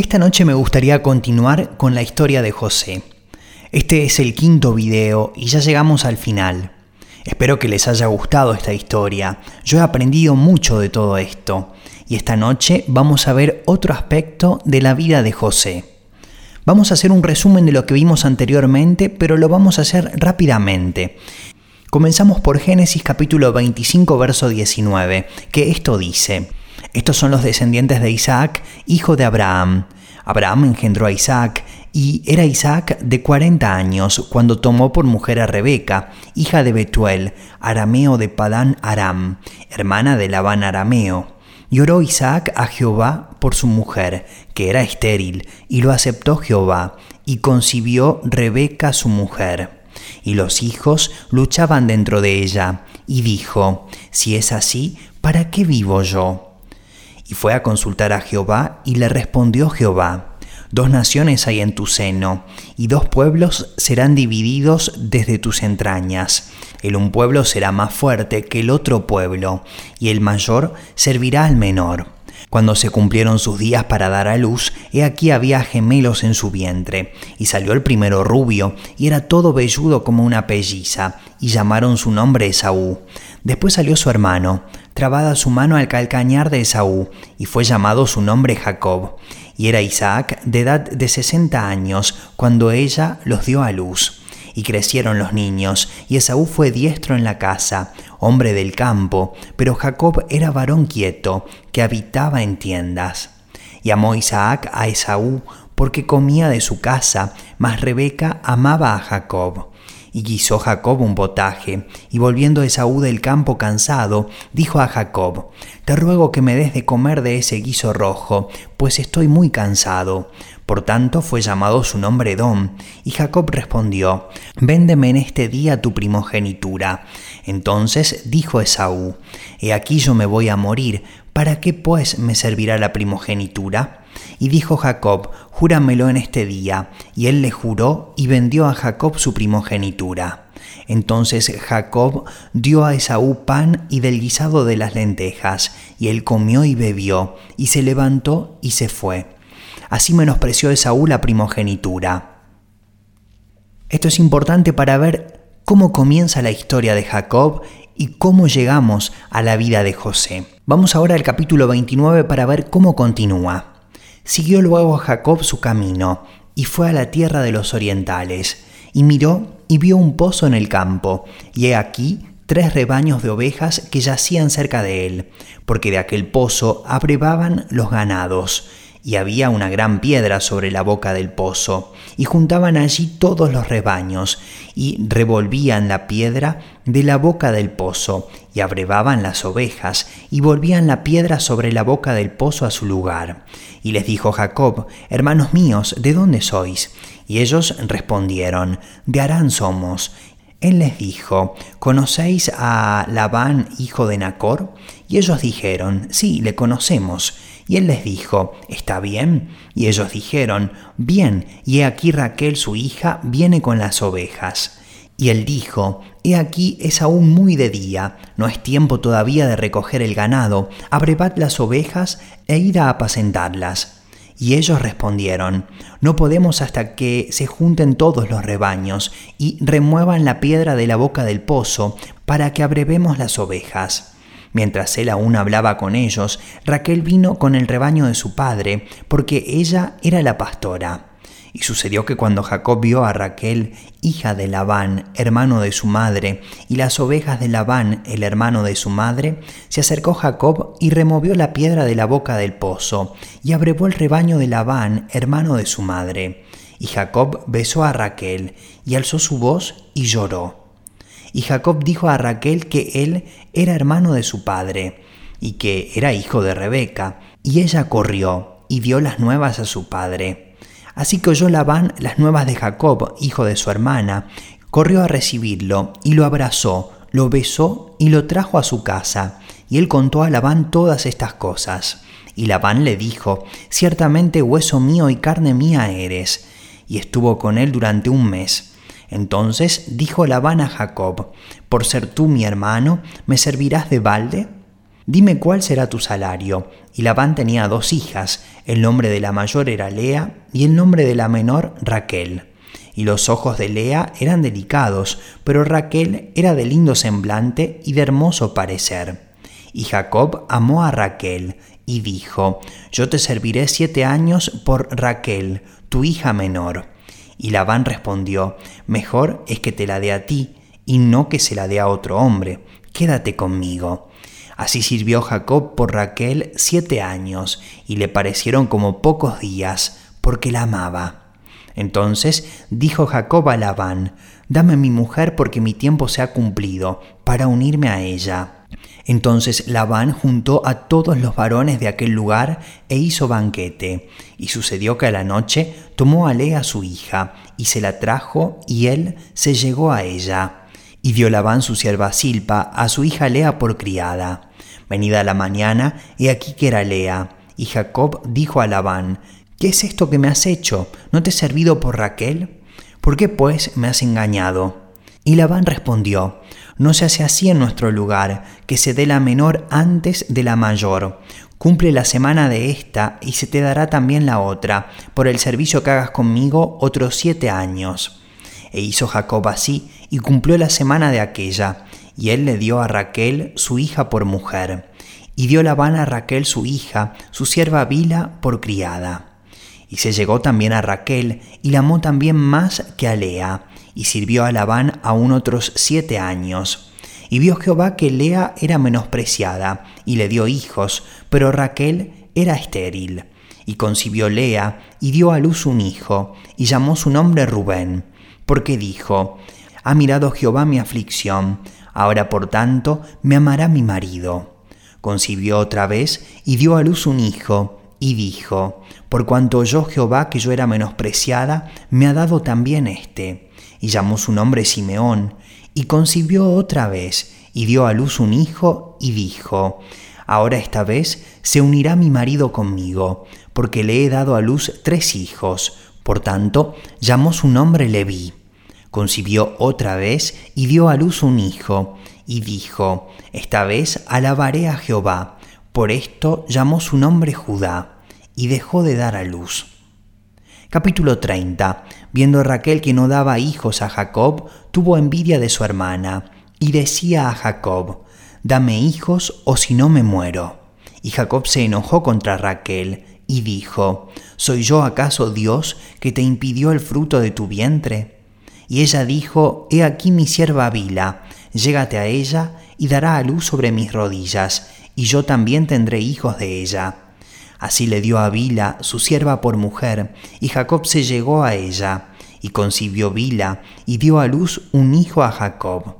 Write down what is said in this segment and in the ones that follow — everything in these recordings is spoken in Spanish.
Esta noche me gustaría continuar con la historia de José. Este es el quinto video y ya llegamos al final. Espero que les haya gustado esta historia. Yo he aprendido mucho de todo esto y esta noche vamos a ver otro aspecto de la vida de José. Vamos a hacer un resumen de lo que vimos anteriormente, pero lo vamos a hacer rápidamente. Comenzamos por Génesis capítulo 25, verso 19, que esto dice, estos son los descendientes de Isaac, hijo de Abraham. Abraham engendró a Isaac, y era Isaac de 40 años cuando tomó por mujer a Rebeca, hija de Betuel, arameo de Padán Aram, hermana de Labán arameo. Y oró Isaac a Jehová por su mujer, que era estéril, y lo aceptó Jehová, y concibió Rebeca su mujer. Y los hijos luchaban dentro de ella, y dijo, Si es así, ¿para qué vivo yo? Y fue a consultar a Jehová, y le respondió Jehová, Dos naciones hay en tu seno, y dos pueblos serán divididos desde tus entrañas. El un pueblo será más fuerte que el otro pueblo, y el mayor servirá al menor. Cuando se cumplieron sus días para dar a luz, he aquí había gemelos en su vientre, y salió el primero rubio, y era todo velludo como una pelliza, y llamaron su nombre Esaú. Después salió su hermano, trabada su mano al calcañar de Esaú, y fue llamado su nombre Jacob. Y era Isaac de edad de sesenta años cuando ella los dio a luz. Y crecieron los niños, y Esaú fue diestro en la casa, hombre del campo, pero Jacob era varón quieto, que habitaba en tiendas. Y amó Isaac a Esaú, porque comía de su casa, mas Rebeca amaba a Jacob. Y guisó Jacob un potaje, y volviendo Esaú del campo cansado, dijo a Jacob, Te ruego que me des de comer de ese guiso rojo, pues estoy muy cansado. Por tanto fue llamado su nombre Edom, y Jacob respondió, Véndeme en este día tu primogenitura. Entonces dijo Esaú, He aquí yo me voy a morir, ¿para qué pues me servirá la primogenitura? Y dijo Jacob, Júramelo en este día. Y él le juró y vendió a Jacob su primogenitura. Entonces Jacob dio a Esaú pan y del guisado de las lentejas, y él comió y bebió, y se levantó y se fue. Así menospreció Esaú la primogenitura. Esto es importante para ver cómo comienza la historia de Jacob y cómo llegamos a la vida de José. Vamos ahora al capítulo 29 para ver cómo continúa. Siguió luego Jacob su camino, y fue a la tierra de los orientales, y miró y vio un pozo en el campo, y he aquí tres rebaños de ovejas que yacían cerca de él, porque de aquel pozo abrevaban los ganados, y había una gran piedra sobre la boca del pozo, y juntaban allí todos los rebaños, y revolvían la piedra de la boca del pozo, y abrevaban las ovejas, y volvían la piedra sobre la boca del pozo a su lugar. Y les dijo Jacob, Hermanos míos, ¿de dónde sois? Y ellos respondieron, De Arán somos. Él les dijo, ¿conocéis a Labán, hijo de Nacor? Y ellos dijeron, Sí, le conocemos. Y él les dijo, ¿está bien? Y ellos dijeron, bien, y he aquí Raquel su hija viene con las ovejas. Y él dijo, He aquí es aún muy de día, no es tiempo todavía de recoger el ganado, abrevad las ovejas e id a apacentarlas. Y ellos respondieron, No podemos hasta que se junten todos los rebaños y remuevan la piedra de la boca del pozo, para que abrevemos las ovejas. Mientras él aún hablaba con ellos, Raquel vino con el rebaño de su padre, porque ella era la pastora. Y sucedió que cuando Jacob vio a Raquel, hija de Labán, hermano de su madre, y las ovejas de Labán, el hermano de su madre, se acercó Jacob y removió la piedra de la boca del pozo, y abrevó el rebaño de Labán, hermano de su madre. Y Jacob besó a Raquel, y alzó su voz y lloró. Y Jacob dijo a Raquel que él era hermano de su padre, y que era hijo de Rebeca, y ella corrió y dio las nuevas a su padre. Así que oyó Labán las nuevas de Jacob, hijo de su hermana, corrió a recibirlo, y lo abrazó, lo besó y lo trajo a su casa, y él contó a Labán todas estas cosas. Y Labán le dijo, Ciertamente hueso mío y carne mía eres. Y estuvo con él durante un mes. Entonces dijo Labán a Jacob, Por ser tú mi hermano, ¿me servirás de balde? dime cuál será tu salario. Y Labán tenía dos hijas, el nombre de la mayor era Lea y el nombre de la menor Raquel. Y los ojos de Lea eran delicados, pero Raquel era de lindo semblante y de hermoso parecer. Y Jacob amó a Raquel y dijo, Yo te serviré siete años por Raquel, tu hija menor. Y Labán respondió, Mejor es que te la dé a ti, y no que se la dé a otro hombre. Quédate conmigo. Así sirvió Jacob por Raquel siete años, y le parecieron como pocos días, porque la amaba. Entonces dijo Jacob a Labán, Dame mi mujer porque mi tiempo se ha cumplido, para unirme a ella. Entonces Labán juntó a todos los varones de aquel lugar e hizo banquete. Y sucedió que a la noche tomó a Lea su hija, y se la trajo, y él se llegó a ella. Y dio Labán su sierva Silpa a su hija Lea por criada. Venida la mañana, he aquí que era Lea. Y Jacob dijo a Labán, ¿Qué es esto que me has hecho? ¿No te he servido por Raquel? ¿Por qué pues me has engañado? Y Labán respondió, no se hace así en nuestro lugar, que se dé la menor antes de la mayor. Cumple la semana de esta y se te dará también la otra, por el servicio que hagas conmigo otros siete años. E hizo Jacob así, y cumplió la semana de aquella, y él le dio a Raquel su hija por mujer, y dio Labán a Raquel su hija, su sierva Bila, por criada. Y se llegó también a Raquel, y la amó también más que a Lea, y sirvió a Labán aún otros siete años. Y vio Jehová que Lea era menospreciada, y le dio hijos, pero Raquel era estéril. Y concibió Lea, y dio a luz un hijo, y llamó su nombre Rubén, porque dijo, Ha mirado Jehová mi aflicción, ahora por tanto me amará mi marido. Concibió otra vez, y dio a luz un hijo, y dijo, Por cuanto oyó Jehová que yo era menospreciada, me ha dado también éste y llamó su nombre Simeón, y concibió otra vez, y dio a luz un hijo, y dijo, Ahora esta vez se unirá mi marido conmigo, porque le he dado a luz tres hijos. Por tanto, llamó su nombre Leví. Concibió otra vez y dio a luz un hijo, y dijo, Esta vez alabaré a Jehová. Por esto llamó su nombre Judá, y dejó de dar a luz. Capítulo 30. Viendo Raquel que no daba hijos a Jacob, tuvo envidia de su hermana, y decía a Jacob, Dame hijos o si no me muero. Y Jacob se enojó contra Raquel, y dijo, ¿Soy yo acaso Dios que te impidió el fruto de tu vientre? Y ella dijo, He aquí mi sierva Bila, llégate a ella y dará a luz sobre mis rodillas, y yo también tendré hijos de ella. Así le dio a Bila su sierva por mujer, y Jacob se llegó a ella, y concibió Bila, y dio a luz un hijo a Jacob.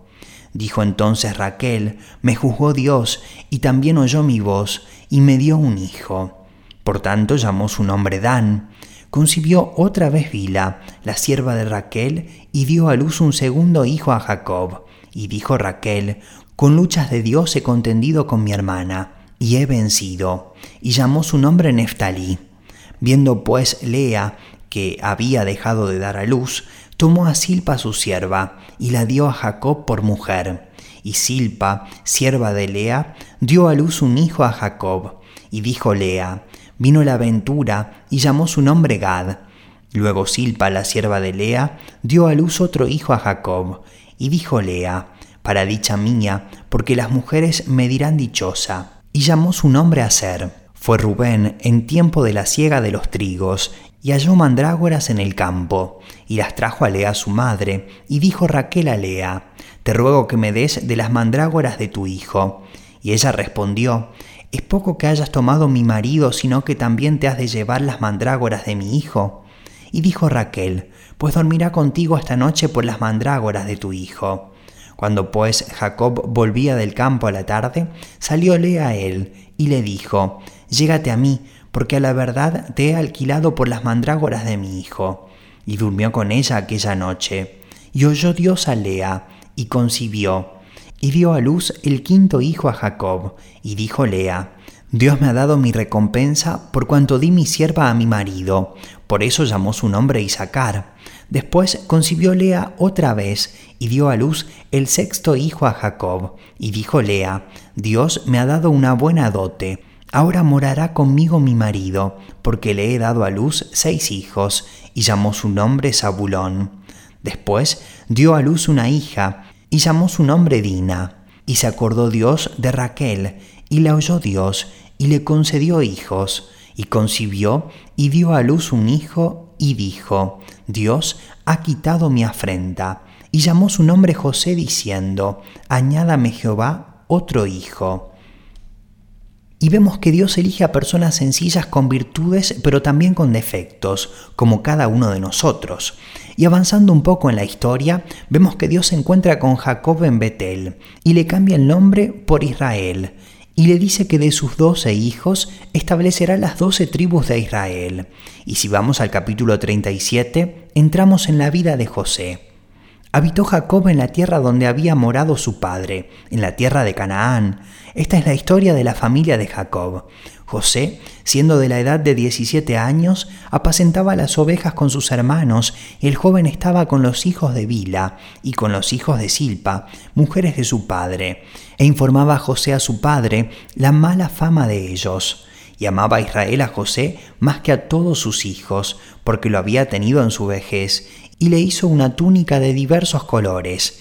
Dijo entonces Raquel, me juzgó Dios, y también oyó mi voz, y me dio un hijo. Por tanto llamó su nombre Dan. Concibió otra vez Bila, la sierva de Raquel, y dio a luz un segundo hijo a Jacob. Y dijo Raquel, con luchas de Dios he contendido con mi hermana y he vencido. Y llamó su nombre Neftalí. Viendo pues Lea que había dejado de dar a luz, tomó a Silpa su sierva y la dio a Jacob por mujer. Y Silpa, sierva de Lea, dio a luz un hijo a Jacob. Y dijo Lea, vino la aventura y llamó su nombre Gad. Luego Silpa, la sierva de Lea, dio a luz otro hijo a Jacob. Y dijo Lea, para dicha mía, porque las mujeres me dirán dichosa y llamó su nombre a ser. Fue Rubén en tiempo de la siega de los trigos, y halló mandrágoras en el campo, y las trajo a Lea su madre, y dijo Raquel a Lea, Te ruego que me des de las mandrágoras de tu hijo. Y ella respondió, Es poco que hayas tomado mi marido, sino que también te has de llevar las mandrágoras de mi hijo. Y dijo Raquel, Pues dormirá contigo esta noche por las mandrágoras de tu hijo. Cuando pues Jacob volvía del campo a la tarde, salióle a él y le dijo, Llégate a mí, porque a la verdad te he alquilado por las mandrágoras de mi hijo. Y durmió con ella aquella noche. Y oyó Dios a Lea, y concibió, y dio a luz el quinto hijo a Jacob, y dijo Lea, Dios me ha dado mi recompensa por cuanto di mi sierva a mi marido, por eso llamó su nombre Isaacar. Después concibió Lea otra vez y dio a luz el sexto hijo a Jacob. Y dijo Lea, Dios me ha dado una buena dote. Ahora morará conmigo mi marido, porque le he dado a luz seis hijos, y llamó su nombre Zabulón. Después dio a luz una hija, y llamó su nombre Dina. Y se acordó Dios de Raquel, y la oyó Dios, y le concedió hijos, y concibió, y dio a luz un hijo, y dijo, Dios ha quitado mi afrenta. Y llamó su nombre José, diciendo, Añádame Jehová otro hijo. Y vemos que Dios elige a personas sencillas con virtudes, pero también con defectos, como cada uno de nosotros. Y avanzando un poco en la historia, vemos que Dios se encuentra con Jacob en Betel y le cambia el nombre por Israel. Y le dice que de sus doce hijos establecerá las doce tribus de Israel. Y si vamos al capítulo 37, entramos en la vida de José. Habitó Jacob en la tierra donde había morado su padre, en la tierra de Canaán. Esta es la historia de la familia de Jacob. José, siendo de la edad de 17 años, apacentaba las ovejas con sus hermanos, y el joven estaba con los hijos de Bila y con los hijos de Silpa, mujeres de su padre, e informaba a José a su padre la mala fama de ellos. Y amaba a Israel a José más que a todos sus hijos, porque lo había tenido en su vejez, y le hizo una túnica de diversos colores,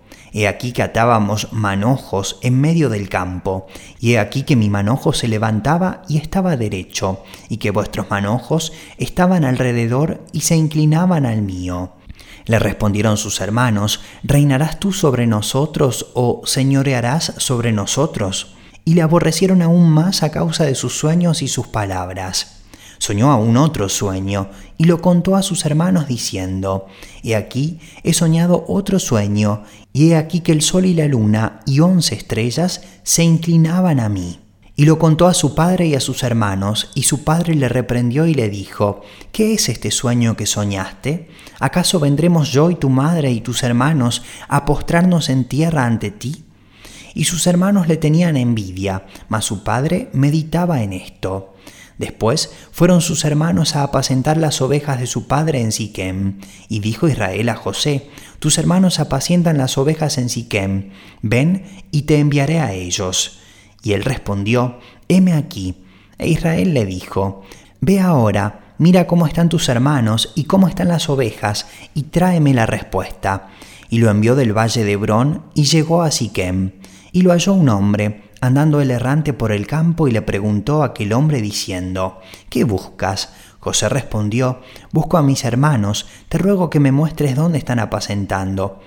He aquí que atábamos manojos en medio del campo, y he aquí que mi manojo se levantaba y estaba derecho, y que vuestros manojos estaban alrededor y se inclinaban al mío. Le respondieron sus hermanos, ¿reinarás tú sobre nosotros o señorearás sobre nosotros? Y le aborrecieron aún más a causa de sus sueños y sus palabras soñó aún otro sueño y lo contó a sus hermanos diciendo, He aquí, he soñado otro sueño, y he aquí que el sol y la luna y once estrellas se inclinaban a mí. Y lo contó a su padre y a sus hermanos, y su padre le reprendió y le dijo, ¿Qué es este sueño que soñaste? ¿Acaso vendremos yo y tu madre y tus hermanos a postrarnos en tierra ante ti? Y sus hermanos le tenían envidia, mas su padre meditaba en esto. Después fueron sus hermanos a apacentar las ovejas de su padre en Siquem. Y dijo Israel a José, Tus hermanos apacientan las ovejas en Siquem, ven y te enviaré a ellos. Y él respondió, Heme aquí. E Israel le dijo, Ve ahora, mira cómo están tus hermanos y cómo están las ovejas, y tráeme la respuesta. Y lo envió del valle de Hebrón y llegó a Siquem. Y lo halló un hombre, andando el errante por el campo y le preguntó a aquel hombre diciendo, ¿Qué buscas? José respondió, Busco a mis hermanos, te ruego que me muestres dónde están apacentando.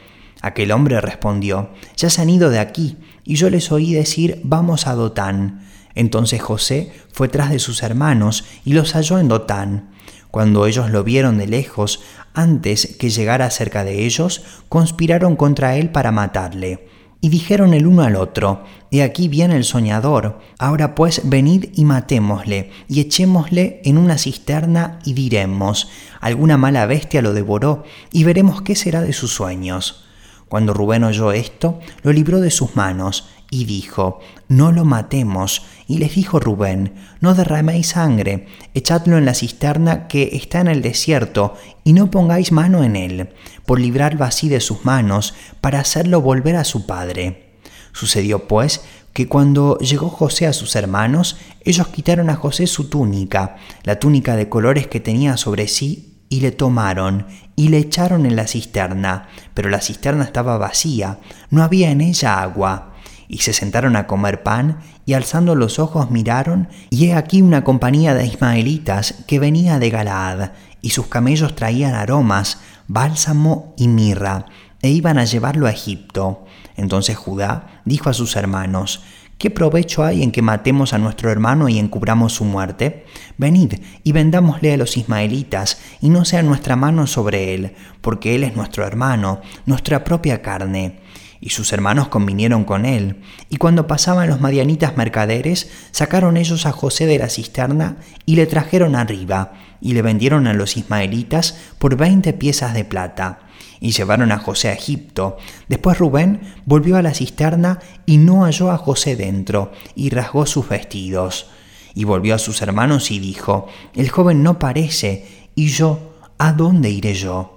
Aquel hombre respondió, Ya se han ido de aquí, y yo les oí decir, Vamos a Dotán. Entonces José fue tras de sus hermanos y los halló en Dotán. Cuando ellos lo vieron de lejos, antes que llegara cerca de ellos, conspiraron contra él para matarle. Y dijeron el uno al otro, He aquí viene el soñador, ahora pues venid y matémosle, y echémosle en una cisterna y diremos, alguna mala bestia lo devoró, y veremos qué será de sus sueños. Cuando Rubén oyó esto, lo libró de sus manos, y dijo, No lo matemos. Y les dijo Rubén, No derraméis sangre, echadlo en la cisterna que está en el desierto, y no pongáis mano en él, por librarlo así de sus manos, para hacerlo volver a su padre. Sucedió pues que cuando llegó José a sus hermanos, ellos quitaron a José su túnica, la túnica de colores que tenía sobre sí, y le tomaron y le echaron en la cisterna, pero la cisterna estaba vacía, no había en ella agua y se sentaron a comer pan, y alzando los ojos miraron, y he aquí una compañía de ismaelitas que venía de Galaad, y sus camellos traían aromas, bálsamo y mirra, e iban a llevarlo a Egipto. Entonces Judá dijo a sus hermanos, ¿Qué provecho hay en que matemos a nuestro hermano y encubramos su muerte? Venid y vendámosle a los ismaelitas, y no sea nuestra mano sobre él, porque él es nuestro hermano, nuestra propia carne Y sus hermanos convinieron con él, y cuando pasaban los madianitas mercaderes, sacaron ellos a José de la cisterna y le trajeron arriba, y le vendieron a los ismaelitas por veinte piezas de plata y llevaron a José a Egipto. Después Rubén volvió a la cisterna y no halló a José dentro, y rasgó sus vestidos. Y volvió a sus hermanos y dijo, El joven no parece, y yo, ¿a dónde iré yo?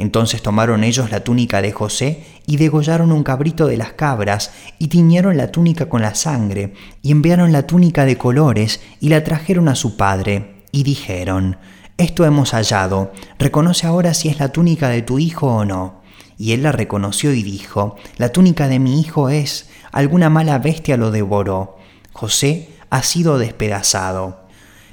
Entonces tomaron ellos la túnica de José y degollaron un cabrito de las cabras y tiñeron la túnica con la sangre y enviaron la túnica de colores y la trajeron a su padre y dijeron, esto hemos hallado, reconoce ahora si es la túnica de tu hijo o no. Y él la reconoció y dijo, la túnica de mi hijo es, alguna mala bestia lo devoró. José ha sido despedazado.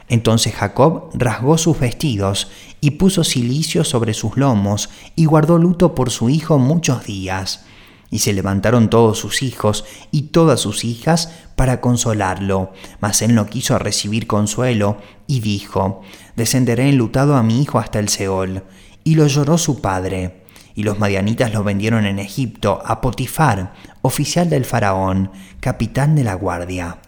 Entonces Jacob rasgó sus vestidos y puso cilicio sobre sus lomos y guardó luto por su hijo muchos días. Y se levantaron todos sus hijos y todas sus hijas para consolarlo, mas él no quiso recibir consuelo y dijo, descenderé enlutado a mi hijo hasta el Seol. Y lo lloró su padre. Y los madianitas lo vendieron en Egipto a Potifar, oficial del faraón, capitán de la guardia.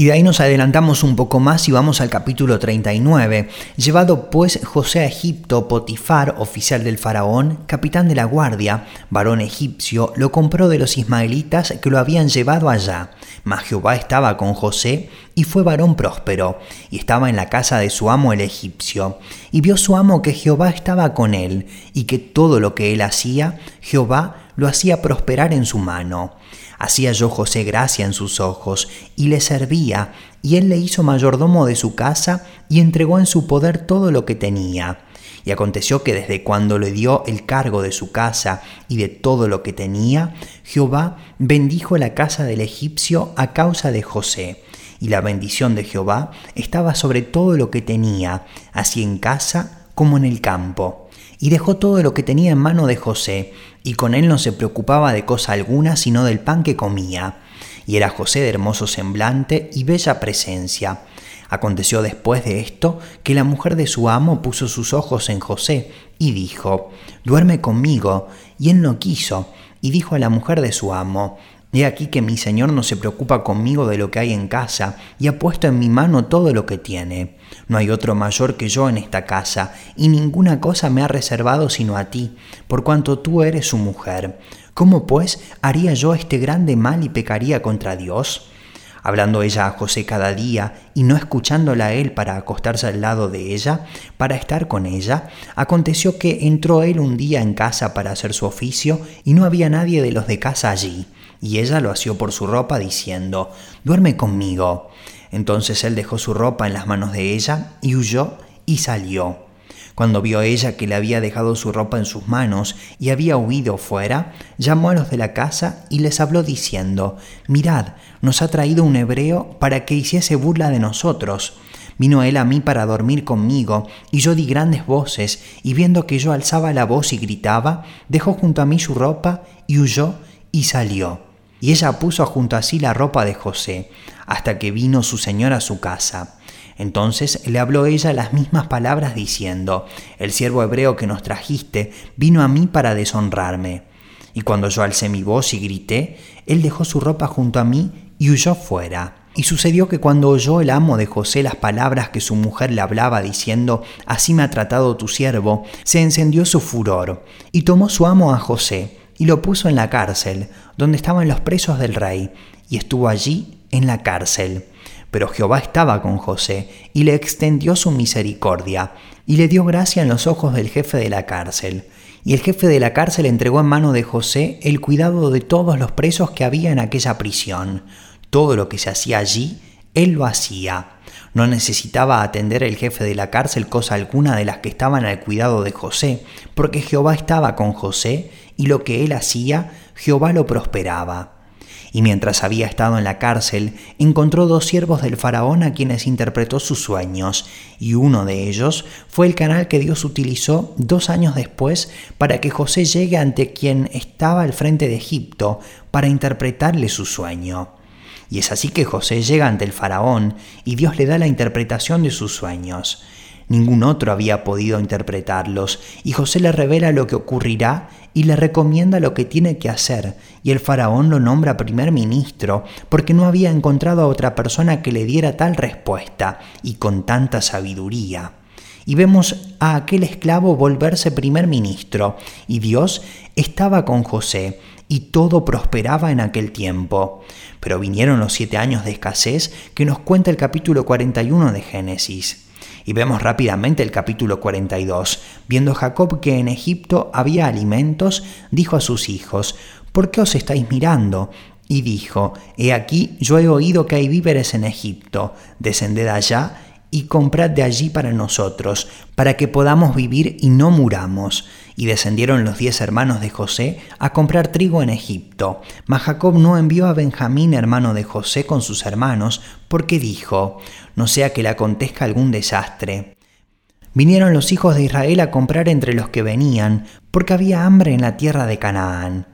Y de ahí nos adelantamos un poco más y vamos al capítulo 39. Llevado pues José a Egipto, Potifar, oficial del faraón, capitán de la guardia, varón egipcio, lo compró de los ismaelitas que lo habían llevado allá. Mas Jehová estaba con José y fue varón próspero, y estaba en la casa de su amo el egipcio. Y vio su amo que Jehová estaba con él, y que todo lo que él hacía, Jehová lo hacía prosperar en su mano. Hacía yo José gracia en sus ojos, y le servía, y él le hizo mayordomo de su casa, y entregó en su poder todo lo que tenía. Y aconteció que desde cuando le dio el cargo de su casa y de todo lo que tenía, Jehová bendijo la casa del egipcio a causa de José. Y la bendición de Jehová estaba sobre todo lo que tenía, así en casa como en el campo y dejó todo lo que tenía en mano de José, y con él no se preocupaba de cosa alguna sino del pan que comía. Y era José de hermoso semblante y bella presencia. Aconteció después de esto que la mujer de su amo puso sus ojos en José y dijo, Duerme conmigo. Y él no quiso, y dijo a la mujer de su amo, He aquí que mi Señor no se preocupa conmigo de lo que hay en casa, y ha puesto en mi mano todo lo que tiene. No hay otro mayor que yo en esta casa, y ninguna cosa me ha reservado sino a ti, por cuanto tú eres su mujer. ¿Cómo pues haría yo este grande mal y pecaría contra Dios? hablando ella a José cada día y no escuchándola a él para acostarse al lado de ella, para estar con ella, aconteció que entró él un día en casa para hacer su oficio y no había nadie de los de casa allí y ella lo asió por su ropa diciendo, duerme conmigo. Entonces él dejó su ropa en las manos de ella y huyó y salió. Cuando vio ella que le había dejado su ropa en sus manos y había huido fuera, llamó a los de la casa y les habló diciendo, Mirad, nos ha traído un hebreo para que hiciese burla de nosotros. Vino él a mí para dormir conmigo, y yo di grandes voces, y viendo que yo alzaba la voz y gritaba, dejó junto a mí su ropa y huyó y salió. Y ella puso junto a sí la ropa de José, hasta que vino su señor a su casa. Entonces le habló ella las mismas palabras diciendo, El siervo hebreo que nos trajiste vino a mí para deshonrarme. Y cuando yo alcé mi voz y grité, él dejó su ropa junto a mí y huyó fuera. Y sucedió que cuando oyó el amo de José las palabras que su mujer le hablaba diciendo, Así me ha tratado tu siervo, se encendió su furor, y tomó su amo a José, y lo puso en la cárcel, donde estaban los presos del rey, y estuvo allí en la cárcel. Pero Jehová estaba con José, y le extendió su misericordia, y le dio gracia en los ojos del jefe de la cárcel. Y el jefe de la cárcel entregó en mano de José el cuidado de todos los presos que había en aquella prisión. Todo lo que se hacía allí, él lo hacía. No necesitaba atender el jefe de la cárcel cosa alguna de las que estaban al cuidado de José, porque Jehová estaba con José y lo que él hacía, Jehová lo prosperaba. Y mientras había estado en la cárcel, encontró dos siervos del faraón a quienes interpretó sus sueños, y uno de ellos fue el canal que Dios utilizó dos años después para que José llegue ante quien estaba al frente de Egipto para interpretarle su sueño. Y es así que José llega ante el faraón y Dios le da la interpretación de sus sueños. Ningún otro había podido interpretarlos, y José le revela lo que ocurrirá y le recomienda lo que tiene que hacer, y el faraón lo nombra primer ministro, porque no había encontrado a otra persona que le diera tal respuesta y con tanta sabiduría. Y vemos a aquel esclavo volverse primer ministro, y Dios estaba con José, y todo prosperaba en aquel tiempo. Pero vinieron los siete años de escasez que nos cuenta el capítulo 41 de Génesis. Y vemos rápidamente el capítulo 42. Viendo Jacob que en Egipto había alimentos, dijo a sus hijos, ¿por qué os estáis mirando? Y dijo, He aquí, yo he oído que hay víveres en Egipto, descended allá y comprad de allí para nosotros, para que podamos vivir y no muramos. Y descendieron los diez hermanos de José a comprar trigo en Egipto. Mas Jacob no envió a Benjamín, hermano de José, con sus hermanos, porque dijo, no sea que le acontezca algún desastre. Vinieron los hijos de Israel a comprar entre los que venían, porque había hambre en la tierra de Canaán.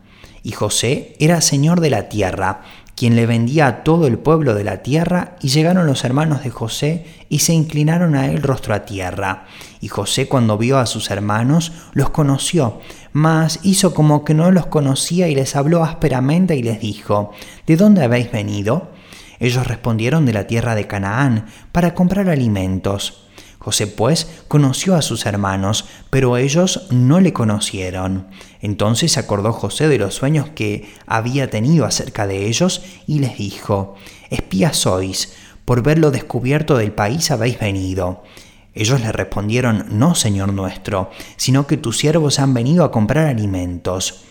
Y José era señor de la tierra, quien le vendía a todo el pueblo de la tierra, y llegaron los hermanos de José y se inclinaron a él rostro a tierra. Y José cuando vio a sus hermanos, los conoció, mas hizo como que no los conocía y les habló ásperamente y les dijo, ¿De dónde habéis venido? Ellos respondieron de la tierra de Canaán, para comprar alimentos. José pues conoció a sus hermanos, pero ellos no le conocieron. Entonces acordó José de los sueños que había tenido acerca de ellos y les dijo, Espías sois, por ver lo descubierto del país habéis venido. Ellos le respondieron, No, Señor nuestro, sino que tus siervos han venido a comprar alimentos.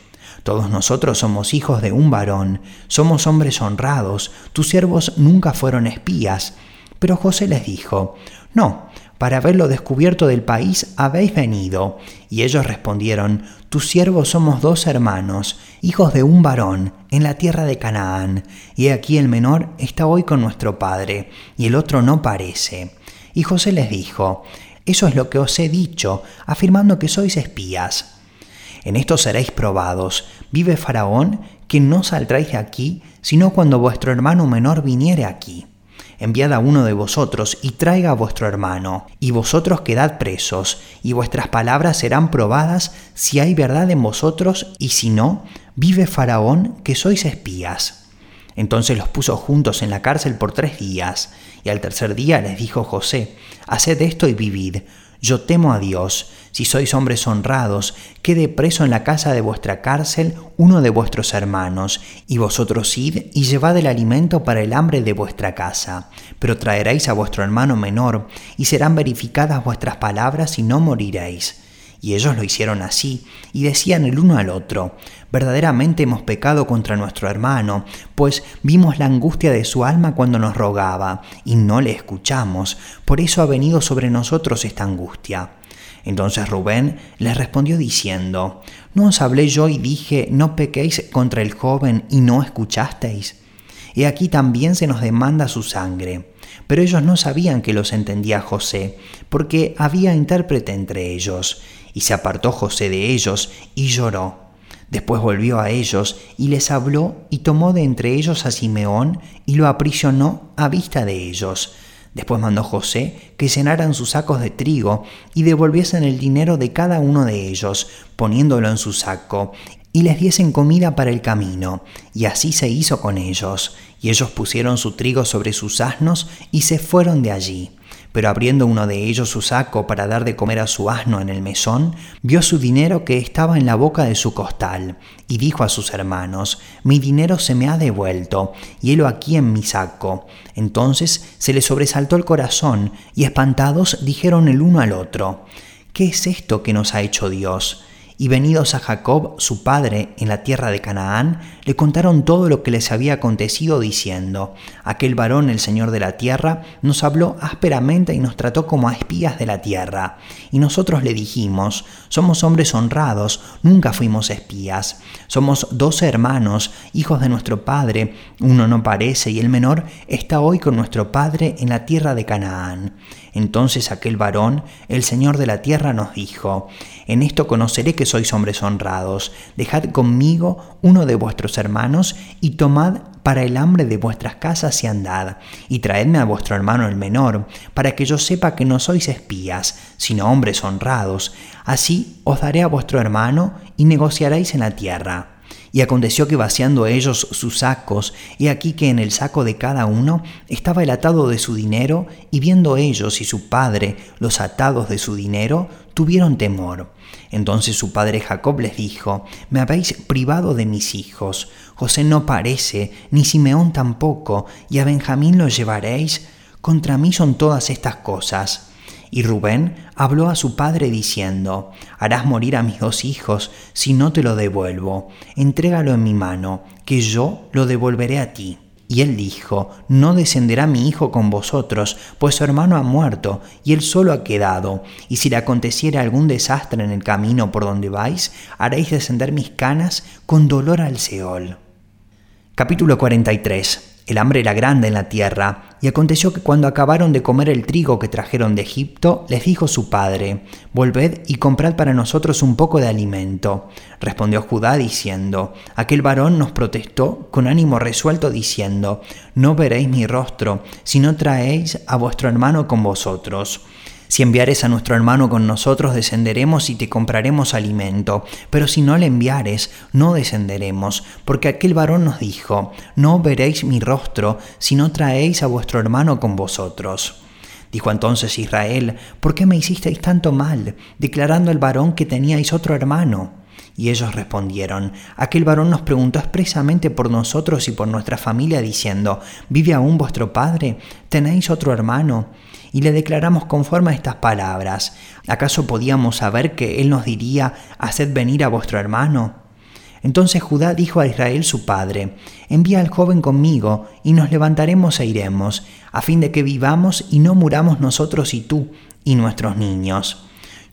Todos nosotros somos hijos de un varón, somos hombres honrados, tus siervos nunca fueron espías. Pero José les dijo, No, para ver lo descubierto del país habéis venido. Y ellos respondieron, Tus siervos somos dos hermanos, hijos de un varón, en la tierra de Canaán, y aquí el menor está hoy con nuestro padre, y el otro no parece. Y José les dijo, Eso es lo que os he dicho, afirmando que sois espías. En esto seréis probados. Vive Faraón, que no saldréis de aquí, sino cuando vuestro hermano menor viniere aquí enviad a uno de vosotros y traiga a vuestro hermano, y vosotros quedad presos, y vuestras palabras serán probadas si hay verdad en vosotros, y si no, vive Faraón que sois espías. Entonces los puso juntos en la cárcel por tres días, y al tercer día les dijo José, Haced esto y vivid, yo temo a Dios, si sois hombres honrados, quede preso en la casa de vuestra cárcel uno de vuestros hermanos, y vosotros id y llevad el alimento para el hambre de vuestra casa. Pero traeréis a vuestro hermano menor, y serán verificadas vuestras palabras y no moriréis. Y ellos lo hicieron así, y decían el uno al otro, verdaderamente hemos pecado contra nuestro hermano, pues vimos la angustia de su alma cuando nos rogaba, y no le escuchamos, por eso ha venido sobre nosotros esta angustia. Entonces Rubén les respondió diciendo, ¿no os hablé yo y dije, no pequéis contra el joven y no escuchasteis? Y aquí también se nos demanda su sangre. Pero ellos no sabían que los entendía José, porque había intérprete entre ellos, y se apartó José de ellos y lloró. Después volvió a ellos y les habló y tomó de entre ellos a Simeón y lo aprisionó a vista de ellos. Después mandó José que llenaran sus sacos de trigo y devolviesen el dinero de cada uno de ellos, poniéndolo en su saco, y les diesen comida para el camino. Y así se hizo con ellos. Y ellos pusieron su trigo sobre sus asnos y se fueron de allí. Pero abriendo uno de ellos su saco para dar de comer a su asno en el mesón, vio su dinero que estaba en la boca de su costal, y dijo a sus hermanos, Mi dinero se me ha devuelto, y helo aquí en mi saco. Entonces se le sobresaltó el corazón, y espantados dijeron el uno al otro, ¿Qué es esto que nos ha hecho Dios? Y venidos a Jacob, su padre, en la tierra de Canaán, le contaron todo lo que les había acontecido, diciendo, Aquel varón, el Señor de la tierra, nos habló ásperamente y nos trató como a espías de la tierra. Y nosotros le dijimos, Somos hombres honrados, nunca fuimos espías. Somos dos hermanos, hijos de nuestro padre, uno no parece y el menor está hoy con nuestro padre en la tierra de Canaán. Entonces aquel varón, el Señor de la tierra, nos dijo, En esto conoceré que sois hombres honrados, dejad conmigo uno de vuestros hermanos y tomad para el hambre de vuestras casas y andad, y traedme a vuestro hermano el menor, para que yo sepa que no sois espías, sino hombres honrados. Así os daré a vuestro hermano y negociaréis en la tierra. Y aconteció que vaciando ellos sus sacos, he aquí que en el saco de cada uno estaba el atado de su dinero, y viendo ellos y su padre los atados de su dinero, tuvieron temor. Entonces su padre Jacob les dijo, Me habéis privado de mis hijos, José no parece, ni Simeón tampoco, y a Benjamín lo llevaréis. Contra mí son todas estas cosas. Y Rubén habló a su padre diciendo, Harás morir a mis dos hijos si no te lo devuelvo. Entrégalo en mi mano, que yo lo devolveré a ti. Y él dijo, No descenderá mi hijo con vosotros, pues su hermano ha muerto, y él solo ha quedado, y si le aconteciera algún desastre en el camino por donde vais, haréis descender mis canas con dolor al Seol. Capítulo 43 el hambre era grande en la tierra, y aconteció que cuando acabaron de comer el trigo que trajeron de Egipto, les dijo su padre, Volved y comprad para nosotros un poco de alimento. Respondió Judá diciendo, Aquel varón nos protestó con ánimo resuelto diciendo, No veréis mi rostro, si no traéis a vuestro hermano con vosotros. Si enviares a nuestro hermano con nosotros, descenderemos y te compraremos alimento, pero si no le enviares, no descenderemos, porque aquel varón nos dijo, no veréis mi rostro si no traéis a vuestro hermano con vosotros. Dijo entonces Israel, ¿por qué me hicisteis tanto mal, declarando al varón que teníais otro hermano? Y ellos respondieron, aquel varón nos preguntó expresamente por nosotros y por nuestra familia, diciendo, ¿vive aún vuestro padre? ¿Tenéis otro hermano? Y le declaramos conforme a estas palabras. ¿Acaso podíamos saber que él nos diría, haced venir a vuestro hermano? Entonces Judá dijo a Israel su padre, envía al joven conmigo, y nos levantaremos e iremos, a fin de que vivamos y no muramos nosotros y tú y nuestros niños.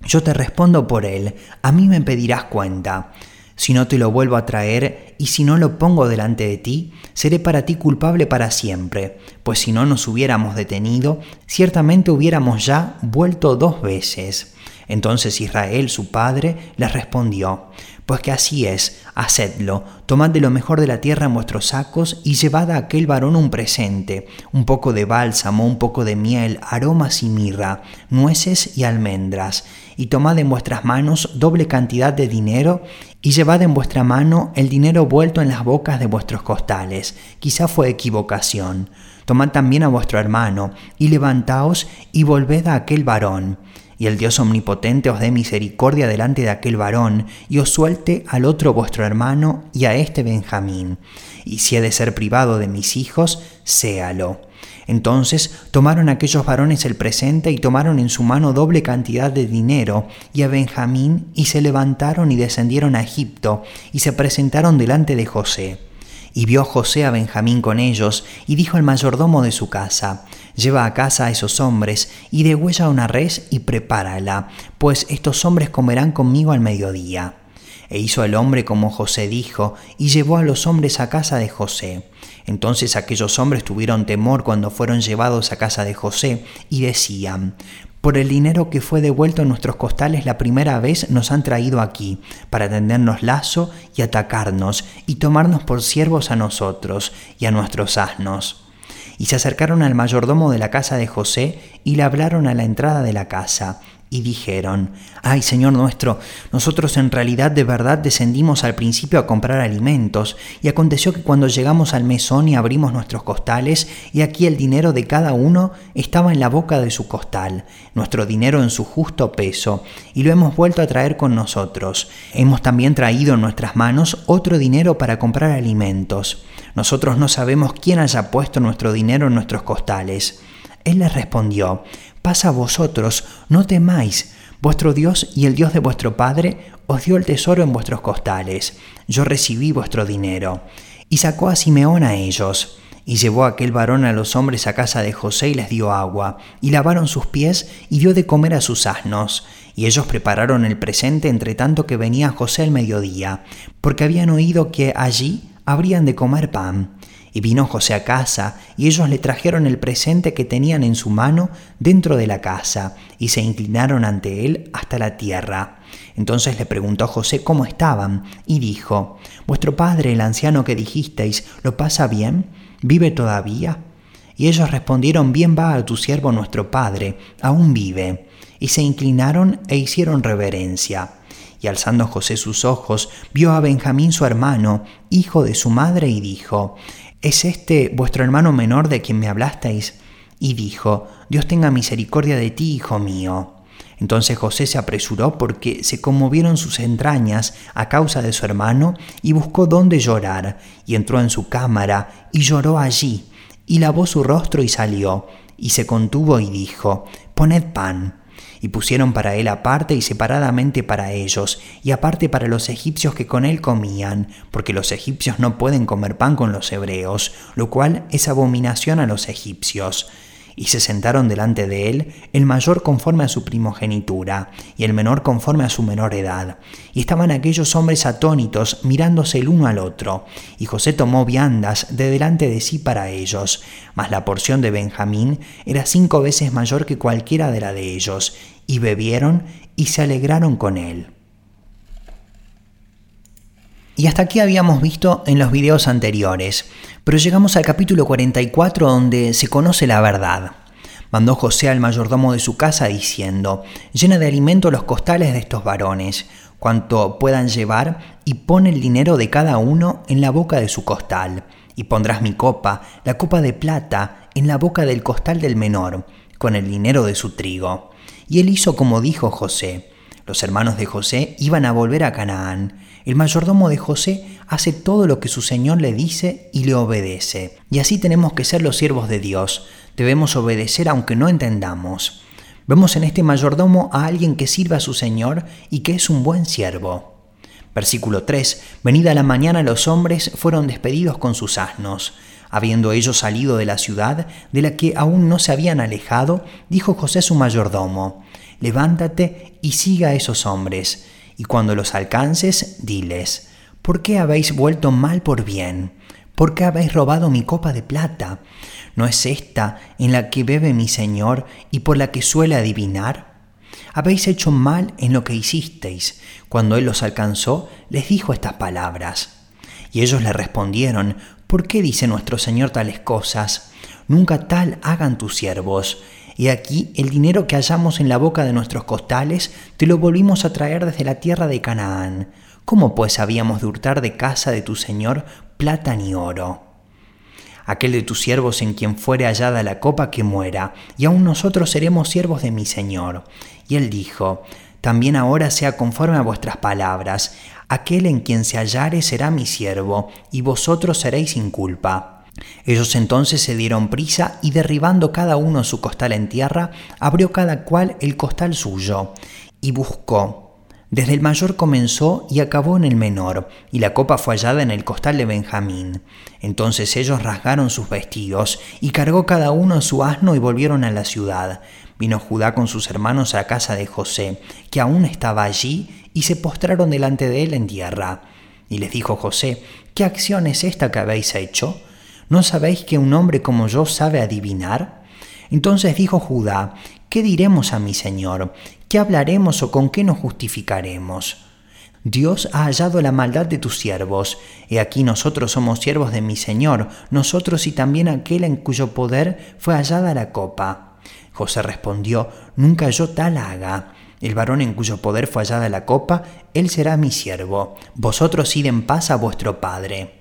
Yo te respondo por él, a mí me pedirás cuenta. Si no te lo vuelvo a traer y si no lo pongo delante de ti, seré para ti culpable para siempre, pues si no nos hubiéramos detenido, ciertamente hubiéramos ya vuelto dos veces. Entonces Israel, su padre, les respondió, pues que así es, hacedlo, tomad de lo mejor de la tierra en vuestros sacos y llevad a aquel varón un presente, un poco de bálsamo, un poco de miel, aromas y mirra, nueces y almendras, y tomad en vuestras manos doble cantidad de dinero, y llevad en vuestra mano el dinero vuelto en las bocas de vuestros costales. Quizá fue equivocación. Tomad también a vuestro hermano, y levantaos y volved a aquel varón y el Dios omnipotente os dé misericordia delante de aquel varón, y os suelte al otro vuestro hermano y a este Benjamín. Y si he de ser privado de mis hijos, séalo. Entonces tomaron aquellos varones el presente y tomaron en su mano doble cantidad de dinero y a Benjamín y se levantaron y descendieron a Egipto y se presentaron delante de José. Y vio José a Benjamín con ellos, y dijo al mayordomo de su casa, Lleva a casa a esos hombres, y degüella una res y prepárala, pues estos hombres comerán conmigo al mediodía. E hizo el hombre como José dijo, y llevó a los hombres a casa de José. Entonces aquellos hombres tuvieron temor cuando fueron llevados a casa de José, y decían, por el dinero que fue devuelto en nuestros costales la primera vez nos han traído aquí, para tendernos lazo y atacarnos, y tomarnos por siervos a nosotros y a nuestros asnos. Y se acercaron al mayordomo de la casa de José y le hablaron a la entrada de la casa, y dijeron, Ay Señor nuestro, nosotros en realidad de verdad descendimos al principio a comprar alimentos, y aconteció que cuando llegamos al mesón y abrimos nuestros costales, y aquí el dinero de cada uno estaba en la boca de su costal, nuestro dinero en su justo peso, y lo hemos vuelto a traer con nosotros. Hemos también traído en nuestras manos otro dinero para comprar alimentos. Nosotros no sabemos quién haya puesto nuestro dinero en nuestros costales. Él les respondió, pasa a vosotros, no temáis, vuestro Dios y el Dios de vuestro Padre os dio el tesoro en vuestros costales, yo recibí vuestro dinero. Y sacó a Simeón a ellos, y llevó aquel varón a los hombres a casa de José y les dio agua, y lavaron sus pies y dio de comer a sus asnos. Y ellos prepararon el presente entre tanto que venía José al mediodía, porque habían oído que allí habrían de comer pan Y vino José a casa, y ellos le trajeron el presente que tenían en su mano dentro de la casa, y se inclinaron ante él hasta la tierra. Entonces le preguntó José cómo estaban, y dijo, Vuestro padre, el anciano que dijisteis, ¿lo pasa bien? ¿Vive todavía? Y ellos respondieron, Bien va a tu siervo nuestro padre, aún vive. Y se inclinaron e hicieron reverencia. Y alzando José sus ojos, vio a Benjamín su hermano, hijo de su madre, y dijo, ¿Es este vuestro hermano menor de quien me hablasteis? Y dijo, Dios tenga misericordia de ti, hijo mío. Entonces José se apresuró porque se conmovieron sus entrañas a causa de su hermano y buscó dónde llorar, y entró en su cámara y lloró allí, y lavó su rostro y salió, y se contuvo y dijo, Poned pan y pusieron para él aparte y separadamente para ellos, y aparte para los egipcios que con él comían, porque los egipcios no pueden comer pan con los hebreos, lo cual es abominación a los egipcios. Y se sentaron delante de él el mayor conforme a su primogenitura, y el menor conforme a su menor edad. Y estaban aquellos hombres atónitos mirándose el uno al otro. Y José tomó viandas de delante de sí para ellos, mas la porción de Benjamín era cinco veces mayor que cualquiera de la de ellos, y bebieron y se alegraron con él. Y hasta aquí habíamos visto en los videos anteriores, pero llegamos al capítulo 44 donde se conoce la verdad. Mandó José al mayordomo de su casa diciendo, llena de alimento los costales de estos varones, cuanto puedan llevar, y pon el dinero de cada uno en la boca de su costal, y pondrás mi copa, la copa de plata, en la boca del costal del menor, con el dinero de su trigo. Y él hizo como dijo José. Los hermanos de José iban a volver a Canaán. El mayordomo de José hace todo lo que su Señor le dice y le obedece. Y así tenemos que ser los siervos de Dios. Debemos obedecer aunque no entendamos. Vemos en este mayordomo a alguien que sirva a su Señor y que es un buen siervo. Versículo 3. Venida la mañana los hombres fueron despedidos con sus asnos. Habiendo ellos salido de la ciudad, de la que aún no se habían alejado, dijo José su mayordomo, Levántate y siga a esos hombres, y cuando los alcances, diles, ¿por qué habéis vuelto mal por bien? ¿Por qué habéis robado mi copa de plata? ¿No es esta en la que bebe mi Señor y por la que suele adivinar? Habéis hecho mal en lo que hicisteis. Cuando él los alcanzó, les dijo estas palabras. Y ellos le respondieron, ¿Por qué dice nuestro Señor tales cosas? Nunca tal hagan tus siervos. Y aquí el dinero que hallamos en la boca de nuestros costales te lo volvimos a traer desde la tierra de Canaán. ¿Cómo pues habíamos de hurtar de casa de tu Señor plata ni oro? Aquel de tus siervos en quien fuere hallada la copa que muera, y aun nosotros seremos siervos de mi Señor. Y él dijo, también ahora sea conforme a vuestras palabras, aquel en quien se hallare será mi siervo, y vosotros seréis sin culpa. Ellos entonces se dieron prisa y derribando cada uno su costal en tierra, abrió cada cual el costal suyo, y buscó. Desde el mayor comenzó y acabó en el menor, y la copa fue hallada en el costal de Benjamín. Entonces ellos rasgaron sus vestidos, y cargó cada uno su asno y volvieron a la ciudad. Vino Judá con sus hermanos a casa de José, que aún estaba allí, y se postraron delante de él en tierra. Y les dijo José, ¿qué acción es esta que habéis hecho? ¿No sabéis que un hombre como yo sabe adivinar? Entonces dijo Judá, ¿qué diremos a mi Señor? ¿Qué hablaremos o con qué nos justificaremos? Dios ha hallado la maldad de tus siervos. He aquí nosotros somos siervos de mi Señor, nosotros y también aquel en cuyo poder fue hallada la copa. José respondió, Nunca yo tal haga. El varón en cuyo poder fue hallada la copa, él será mi siervo. Vosotros id en paz a vuestro padre.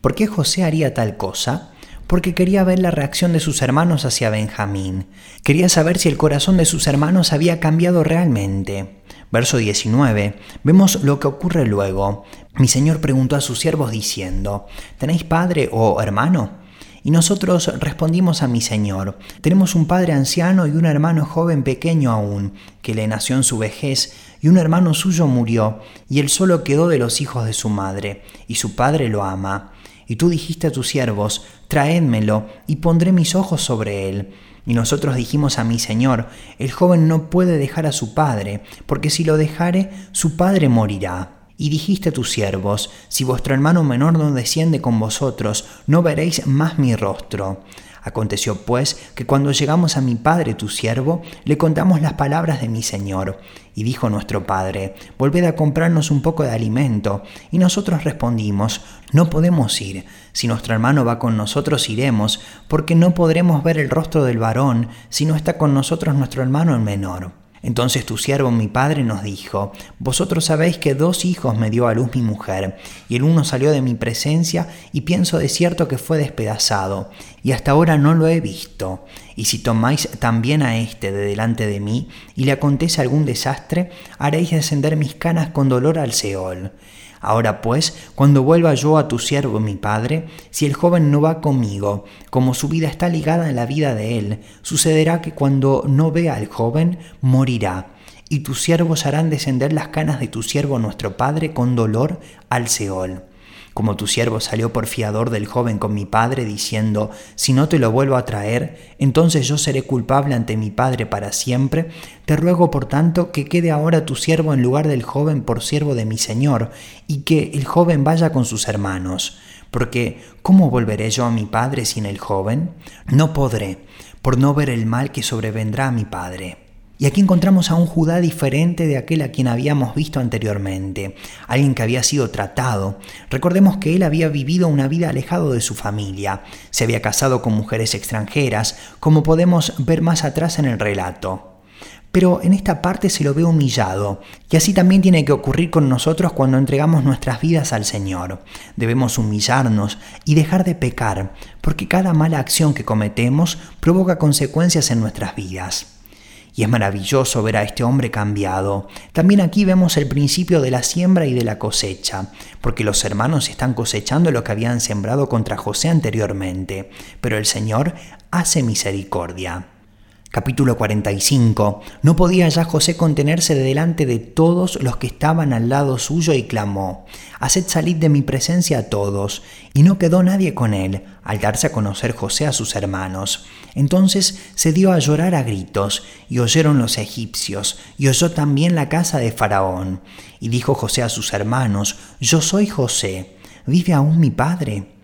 ¿Por qué José haría tal cosa? Porque quería ver la reacción de sus hermanos hacia Benjamín. Quería saber si el corazón de sus hermanos había cambiado realmente. Verso 19. Vemos lo que ocurre luego. Mi señor preguntó a sus siervos diciendo, ¿Tenéis padre o hermano? Y nosotros respondimos a mi Señor, tenemos un padre anciano y un hermano joven pequeño aún, que le nació en su vejez, y un hermano suyo murió, y él solo quedó de los hijos de su madre, y su padre lo ama. Y tú dijiste a tus siervos, traédmelo, y pondré mis ojos sobre él. Y nosotros dijimos a mi Señor, el joven no puede dejar a su padre, porque si lo dejare, su padre morirá. Y dijiste a tus siervos, si vuestro hermano menor no desciende con vosotros, no veréis más mi rostro. Aconteció pues que cuando llegamos a mi padre tu siervo, le contamos las palabras de mi señor. Y dijo nuestro padre, volved a comprarnos un poco de alimento. Y nosotros respondimos, no podemos ir. Si nuestro hermano va con nosotros, iremos, porque no podremos ver el rostro del varón si no está con nosotros nuestro hermano el menor. Entonces tu siervo mi padre nos dijo, Vosotros sabéis que dos hijos me dio a luz mi mujer, y el uno salió de mi presencia, y pienso de cierto que fue despedazado, y hasta ahora no lo he visto. Y si tomáis también a éste de delante de mí, y le acontece algún desastre, haréis descender mis canas con dolor al Seol. Ahora pues, cuando vuelva yo a tu siervo mi padre, si el joven no va conmigo, como su vida está ligada en la vida de él, sucederá que cuando no vea al joven, morirá. Y tus siervos harán descender las canas de tu siervo nuestro padre con dolor al Seol. Como tu siervo salió por fiador del joven con mi padre, diciendo, si no te lo vuelvo a traer, entonces yo seré culpable ante mi padre para siempre, te ruego por tanto que quede ahora tu siervo en lugar del joven por siervo de mi señor, y que el joven vaya con sus hermanos. Porque, ¿cómo volveré yo a mi padre sin el joven? No podré, por no ver el mal que sobrevendrá a mi padre. Y aquí encontramos a un Judá diferente de aquel a quien habíamos visto anteriormente, alguien que había sido tratado. Recordemos que él había vivido una vida alejado de su familia, se había casado con mujeres extranjeras, como podemos ver más atrás en el relato. Pero en esta parte se lo ve humillado, y así también tiene que ocurrir con nosotros cuando entregamos nuestras vidas al Señor. Debemos humillarnos y dejar de pecar, porque cada mala acción que cometemos provoca consecuencias en nuestras vidas y es maravilloso ver a este hombre cambiado. También aquí vemos el principio de la siembra y de la cosecha, porque los hermanos están cosechando lo que habían sembrado contra José anteriormente, pero el Señor hace misericordia. Capítulo 45. No podía ya José contenerse de delante de todos los que estaban al lado suyo y clamó, Haced salir de mi presencia a todos. Y no quedó nadie con él, al darse a conocer José a sus hermanos. Entonces se dio a llorar a gritos, y oyeron los egipcios, y oyó también la casa de Faraón. Y dijo José a sus hermanos, Yo soy José, ¿vive aún mi padre?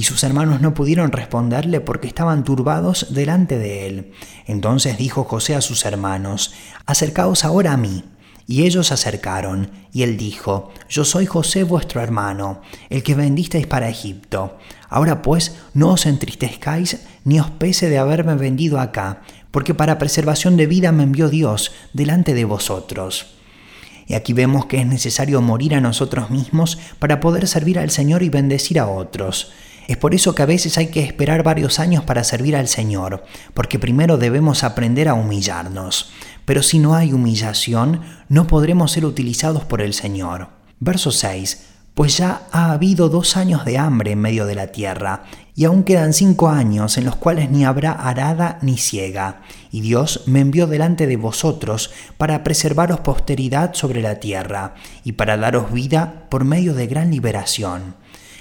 Y sus hermanos no pudieron responderle porque estaban turbados delante de él. Entonces dijo José a sus hermanos, Acercaos ahora a mí. Y ellos se acercaron, y él dijo, Yo soy José vuestro hermano, el que vendisteis para Egipto. Ahora pues no os entristezcáis ni os pese de haberme vendido acá, porque para preservación de vida me envió Dios delante de vosotros. Y aquí vemos que es necesario morir a nosotros mismos para poder servir al Señor y bendecir a otros. Es por eso que a veces hay que esperar varios años para servir al Señor, porque primero debemos aprender a humillarnos. Pero si no hay humillación, no podremos ser utilizados por el Señor. Verso 6. Pues ya ha habido dos años de hambre en medio de la tierra, y aún quedan cinco años en los cuales ni habrá arada ni ciega, y Dios me envió delante de vosotros para preservaros posteridad sobre la tierra, y para daros vida por medio de gran liberación.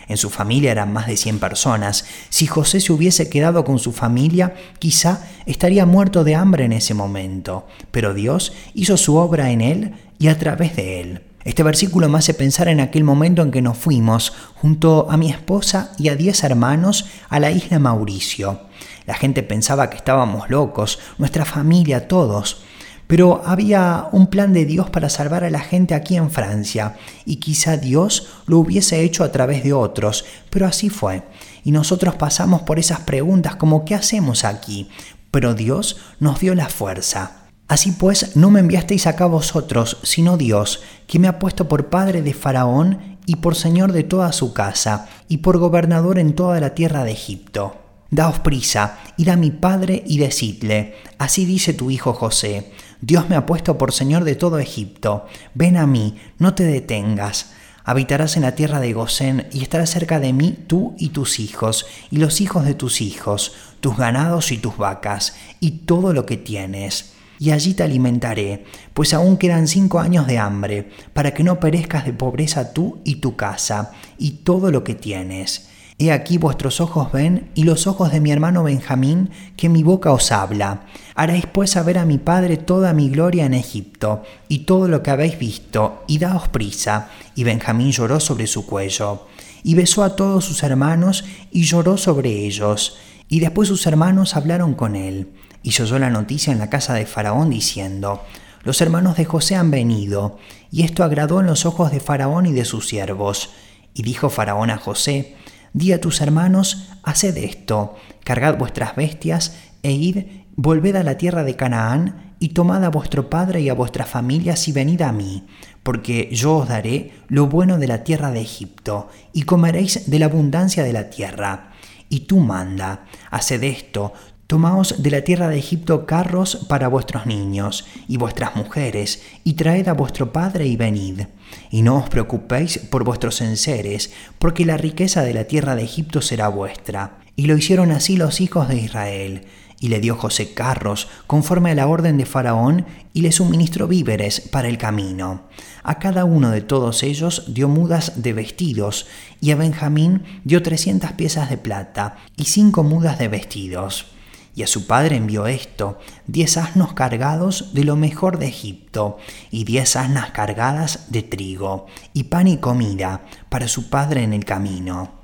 En su familia eran más de 100 personas. Si José se hubiese quedado con su familia, quizá estaría muerto de hambre en ese momento. Pero Dios hizo su obra en él y a través de él. Este versículo me hace pensar en aquel momento en que nos fuimos, junto a mi esposa y a diez hermanos, a la isla Mauricio. La gente pensaba que estábamos locos, nuestra familia, todos. Pero había un plan de Dios para salvar a la gente aquí en Francia, y quizá Dios lo hubiese hecho a través de otros, pero así fue. Y nosotros pasamos por esas preguntas como ¿qué hacemos aquí? Pero Dios nos dio la fuerza. Así pues, no me enviasteis acá vosotros, sino Dios, que me ha puesto por padre de Faraón y por señor de toda su casa, y por gobernador en toda la tierra de Egipto. Daos prisa, id a mi padre y decidle, así dice tu hijo José, Dios me ha puesto por Señor de todo Egipto, ven a mí, no te detengas. Habitarás en la tierra de Gosén y estarás cerca de mí tú y tus hijos, y los hijos de tus hijos, tus ganados y tus vacas, y todo lo que tienes. Y allí te alimentaré, pues aún quedan cinco años de hambre, para que no perezcas de pobreza tú y tu casa, y todo lo que tienes He aquí vuestros ojos ven y los ojos de mi hermano Benjamín, que mi boca os habla. Haréis pues saber a mi padre toda mi gloria en Egipto, y todo lo que habéis visto, y daos prisa. Y Benjamín lloró sobre su cuello, y besó a todos sus hermanos, y lloró sobre ellos. Y después sus hermanos hablaron con él, y se oyó la noticia en la casa de Faraón, diciendo, Los hermanos de José han venido, y esto agradó en los ojos de Faraón y de sus siervos. Y dijo Faraón a José, Di a tus hermanos, haced esto, cargad vuestras bestias e id, volved a la tierra de Canaán y tomad a vuestro padre y a vuestras familias y venid a mí, porque yo os daré lo bueno de la tierra de Egipto, y comeréis de la abundancia de la tierra. Y tú manda, haced esto, Tomaos de la tierra de Egipto carros para vuestros niños y vuestras mujeres, y traed a vuestro padre y venid. Y no os preocupéis por vuestros enseres, porque la riqueza de la tierra de Egipto será vuestra. Y lo hicieron así los hijos de Israel. Y le dio José carros, conforme a la orden de Faraón, y le suministró víveres para el camino. A cada uno de todos ellos dio mudas de vestidos, y a Benjamín dio trescientas piezas de plata, y cinco mudas de vestidos y a su padre envió esto, diez asnos cargados de lo mejor de Egipto, y diez asnas cargadas de trigo, y pan y comida para su padre en el camino.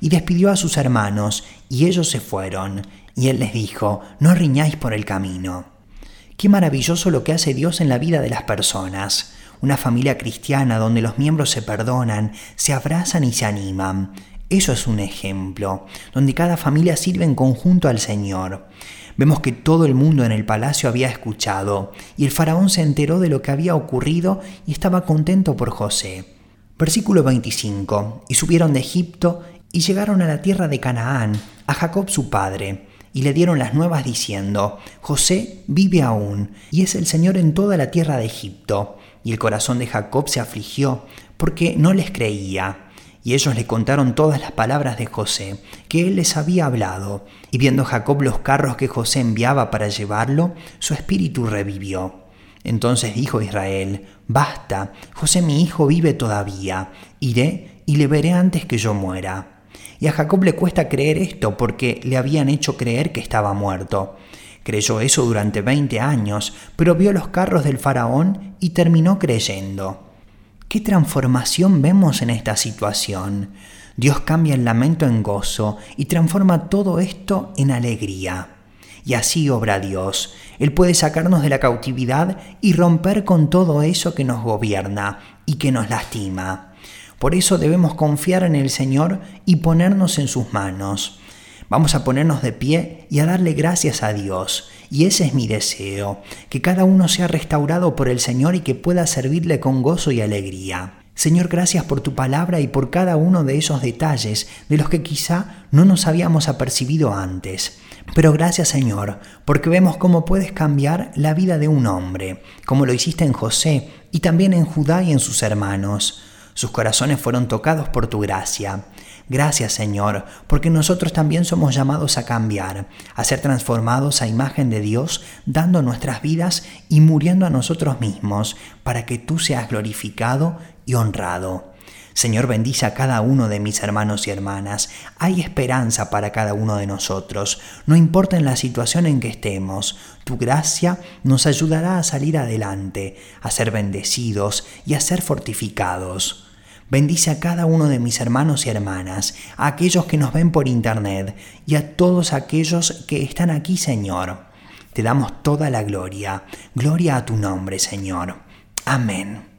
Y despidió a sus hermanos, y ellos se fueron, y él les dijo, no riñáis por el camino. Qué maravilloso lo que hace Dios en la vida de las personas. Una familia cristiana donde los miembros se perdonan, se abrazan y se animan. Eso es un ejemplo, donde cada familia sirve en conjunto al Señor. Vemos que todo el mundo en el palacio había escuchado, y el faraón se enteró de lo que había ocurrido y estaba contento por José. Versículo 25. Y subieron de Egipto y llegaron a la tierra de Canaán, a Jacob su padre, y le dieron las nuevas diciendo, José vive aún, y es el Señor en toda la tierra de Egipto. Y el corazón de Jacob se afligió, porque no les creía. Y ellos le contaron todas las palabras de José, que él les había hablado. Y viendo Jacob los carros que José enviaba para llevarlo, su espíritu revivió. Entonces dijo Israel, Basta, José mi hijo vive todavía, iré y le veré antes que yo muera. Y a Jacob le cuesta creer esto porque le habían hecho creer que estaba muerto. Creyó eso durante veinte años, pero vio los carros del faraón y terminó creyendo. ¿Qué transformación vemos en esta situación? Dios cambia el lamento en gozo y transforma todo esto en alegría. Y así obra Dios. Él puede sacarnos de la cautividad y romper con todo eso que nos gobierna y que nos lastima. Por eso debemos confiar en el Señor y ponernos en sus manos. Vamos a ponernos de pie y a darle gracias a Dios. Y ese es mi deseo, que cada uno sea restaurado por el Señor y que pueda servirle con gozo y alegría. Señor, gracias por tu palabra y por cada uno de esos detalles de los que quizá no nos habíamos apercibido antes. Pero gracias Señor, porque vemos cómo puedes cambiar la vida de un hombre, como lo hiciste en José y también en Judá y en sus hermanos. Sus corazones fueron tocados por tu gracia. Gracias Señor, porque nosotros también somos llamados a cambiar, a ser transformados a imagen de Dios, dando nuestras vidas y muriendo a nosotros mismos, para que tú seas glorificado y honrado. Señor, bendice a cada uno de mis hermanos y hermanas. Hay esperanza para cada uno de nosotros. No importa en la situación en que estemos, tu gracia nos ayudará a salir adelante, a ser bendecidos y a ser fortificados. Bendice a cada uno de mis hermanos y hermanas, a aquellos que nos ven por internet y a todos aquellos que están aquí, Señor. Te damos toda la gloria. Gloria a tu nombre, Señor. Amén.